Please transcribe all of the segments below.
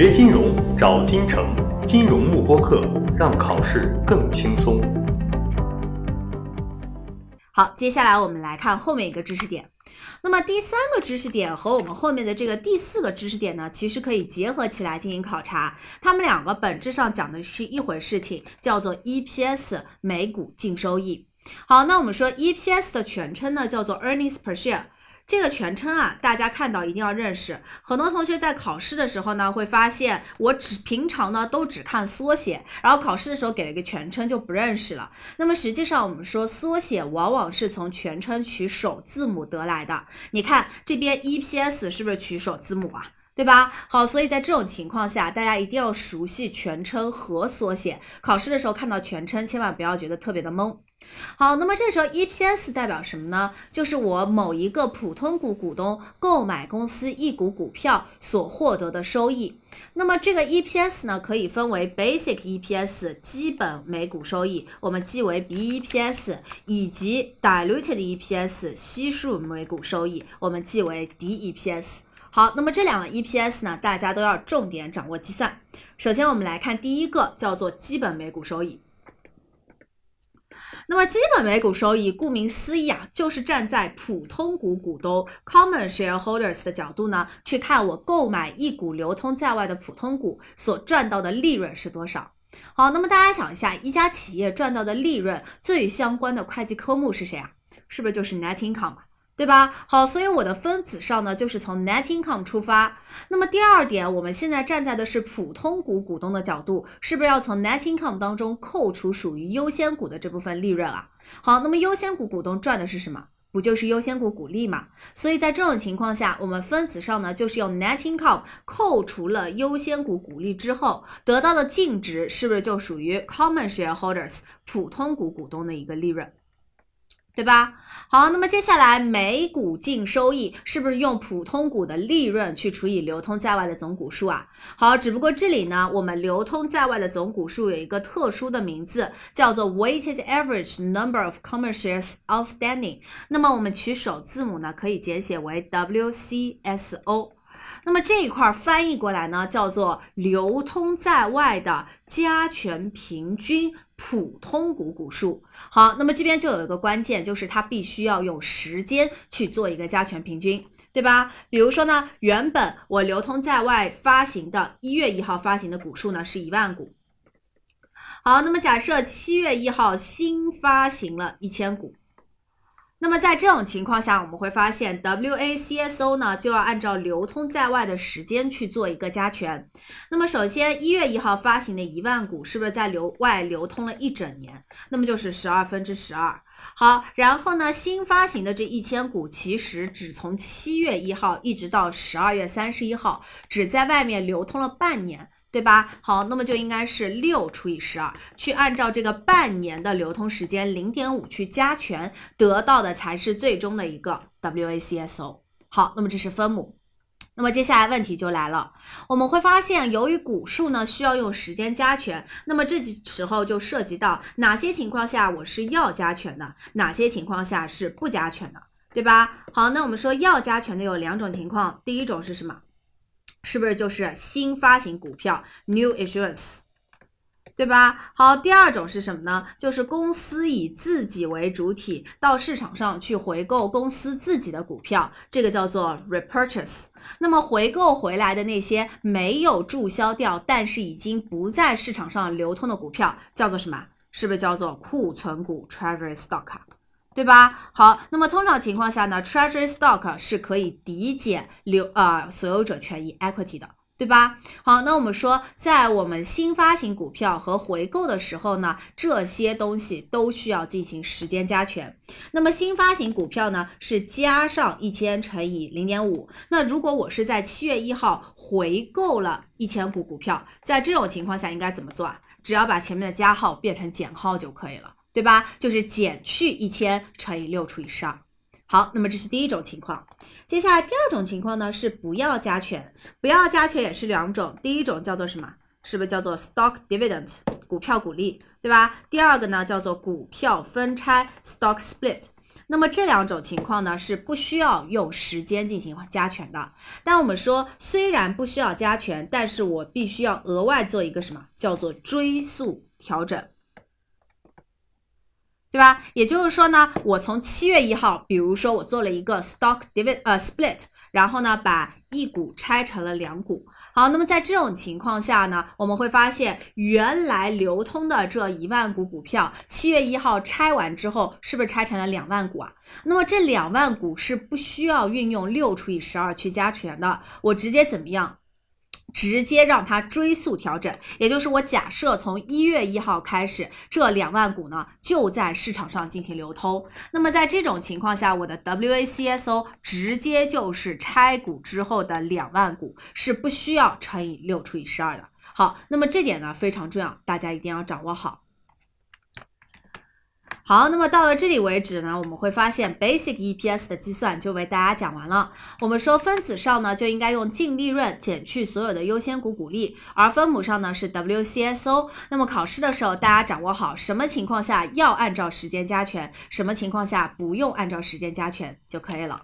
学金融找金城，金融慕播课，让考试更轻松。好，接下来我们来看后面一个知识点。那么第三个知识点和我们后面的这个第四个知识点呢，其实可以结合起来进行考察。它们两个本质上讲的是一回事情，叫做 EPS 每股净收益。好，那我们说 EPS 的全称呢，叫做 Earnings Per Share。这个全称啊，大家看到一定要认识。很多同学在考试的时候呢，会发现我只平常呢都只看缩写，然后考试的时候给了一个全称就不认识了。那么实际上我们说缩写往往是从全称取首字母得来的。你看这边 EPS 是不是取首字母啊？对吧？好，所以在这种情况下，大家一定要熟悉全称和缩写。考试的时候看到全称，千万不要觉得特别的懵。好，那么这时候 EPS 代表什么呢？就是我某一个普通股股东购买公司一股股票所获得的收益。那么这个 EPS 呢，可以分为 Basic EPS 基本每股收益，我们记为 BEPS，以及 Diluted EPS 悉数每股收益，我们记为 DEPS。好，那么这两个 EPS 呢，大家都要重点掌握计算。首先，我们来看第一个，叫做基本每股收益。那么基本每股收益，顾名思义啊，就是站在普通股股东 （Common Shareholders） 的角度呢，去看我购买一股流通在外的普通股所赚到的利润是多少。好，那么大家想一下，一家企业赚到的利润最相关的会计科目是谁啊？是不是就是 Net Income？对吧？好，所以我的分子上呢，就是从 net income 出发。那么第二点，我们现在站在的是普通股股东的角度，是不是要从 net income 当中扣除属于优先股的这部分利润啊？好，那么优先股股东赚的是什么？不就是优先股股利嘛？所以在这种情况下，我们分子上呢，就是用 net income 扣除了优先股股利之后得到的净值，是不是就属于 common shareholders 普通股股东的一个利润？对吧？好，那么接下来每股净收益是不是用普通股的利润去除以流通在外的总股数啊？好，只不过这里呢，我们流通在外的总股数有一个特殊的名字，叫做 weighted average number of common shares outstanding。那么我们取首字母呢，可以简写为 WCSO。那么这一块翻译过来呢，叫做流通在外的加权平均。普通股股数好，那么这边就有一个关键，就是它必须要用时间去做一个加权平均，对吧？比如说呢，原本我流通在外发行的一月一号发行的股数呢是一万股，好，那么假设七月一号新发行了一千股。那么在这种情况下，我们会发现 WACSO 呢就要按照流通在外的时间去做一个加权。那么首先一月一号发行的一万股是不是在流外流通了一整年？那么就是十二分之十二。好，然后呢新发行的这一千股其实只从七月一号一直到十二月三十一号，只在外面流通了半年。对吧？好，那么就应该是六除以十二，去按照这个半年的流通时间零点五去加权，得到的才是最终的一个 WACSO。好，那么这是分母。那么接下来问题就来了，我们会发现，由于股数呢需要用时间加权，那么这时候就涉及到哪些情况下我是要加权的，哪些情况下是不加权的，对吧？好，那我们说要加权的有两种情况，第一种是什么？是不是就是新发行股票 （new issuance），对吧？好，第二种是什么呢？就是公司以自己为主体到市场上去回购公司自己的股票，这个叫做 repurchase。那么回购回来的那些没有注销掉，但是已经不在市场上流通的股票，叫做什么？是不是叫做库存股 （treasury stock）？对吧？好，那么通常情况下呢，treasury stock 是可以抵减流呃所有者权益 equity 的，对吧？好，那我们说，在我们新发行股票和回购的时候呢，这些东西都需要进行时间加权。那么新发行股票呢，是加上一千乘以零点五。那如果我是在七月一号回购了一千股股票，在这种情况下应该怎么做啊？只要把前面的加号变成减号就可以了。对吧？就是减去一千乘以六除以十二。好，那么这是第一种情况。接下来第二种情况呢是不要加权，不要加权也是两种。第一种叫做什么？是不是叫做 stock dividend 股票股利，对吧？第二个呢叫做股票分拆 stock split。那么这两种情况呢是不需要用时间进行加权的。但我们说虽然不需要加权，但是我必须要额外做一个什么叫做追溯调整，对吧？也就是说呢，我从七月一号，比如说我做了一个 stock divid 呃 split，然后呢把一股拆成了两股。好，那么在这种情况下呢，我们会发现原来流通的这一万股股票，七月一号拆完之后，是不是拆成了两万股啊？那么这两万股是不需要运用六除以十二去加权的，我直接怎么样？直接让它追溯调整，也就是我假设从一月一号开始，这两万股呢就在市场上进行流通。那么在这种情况下，我的 WACSO 直接就是拆股之后的两万股，是不需要乘以六除以十二的。好，那么这点呢非常重要，大家一定要掌握好。好，那么到了这里为止呢，我们会发现 basic EPS 的计算就为大家讲完了。我们说分子上呢就应该用净利润减去所有的优先股股利，而分母上呢是 WCSO。那么考试的时候，大家掌握好什么情况下要按照时间加权，什么情况下不用按照时间加权就可以了。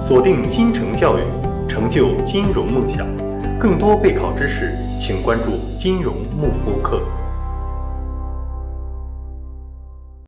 锁定金城教育，成就金融梦想。更多备考知识，请关注金融慕播课。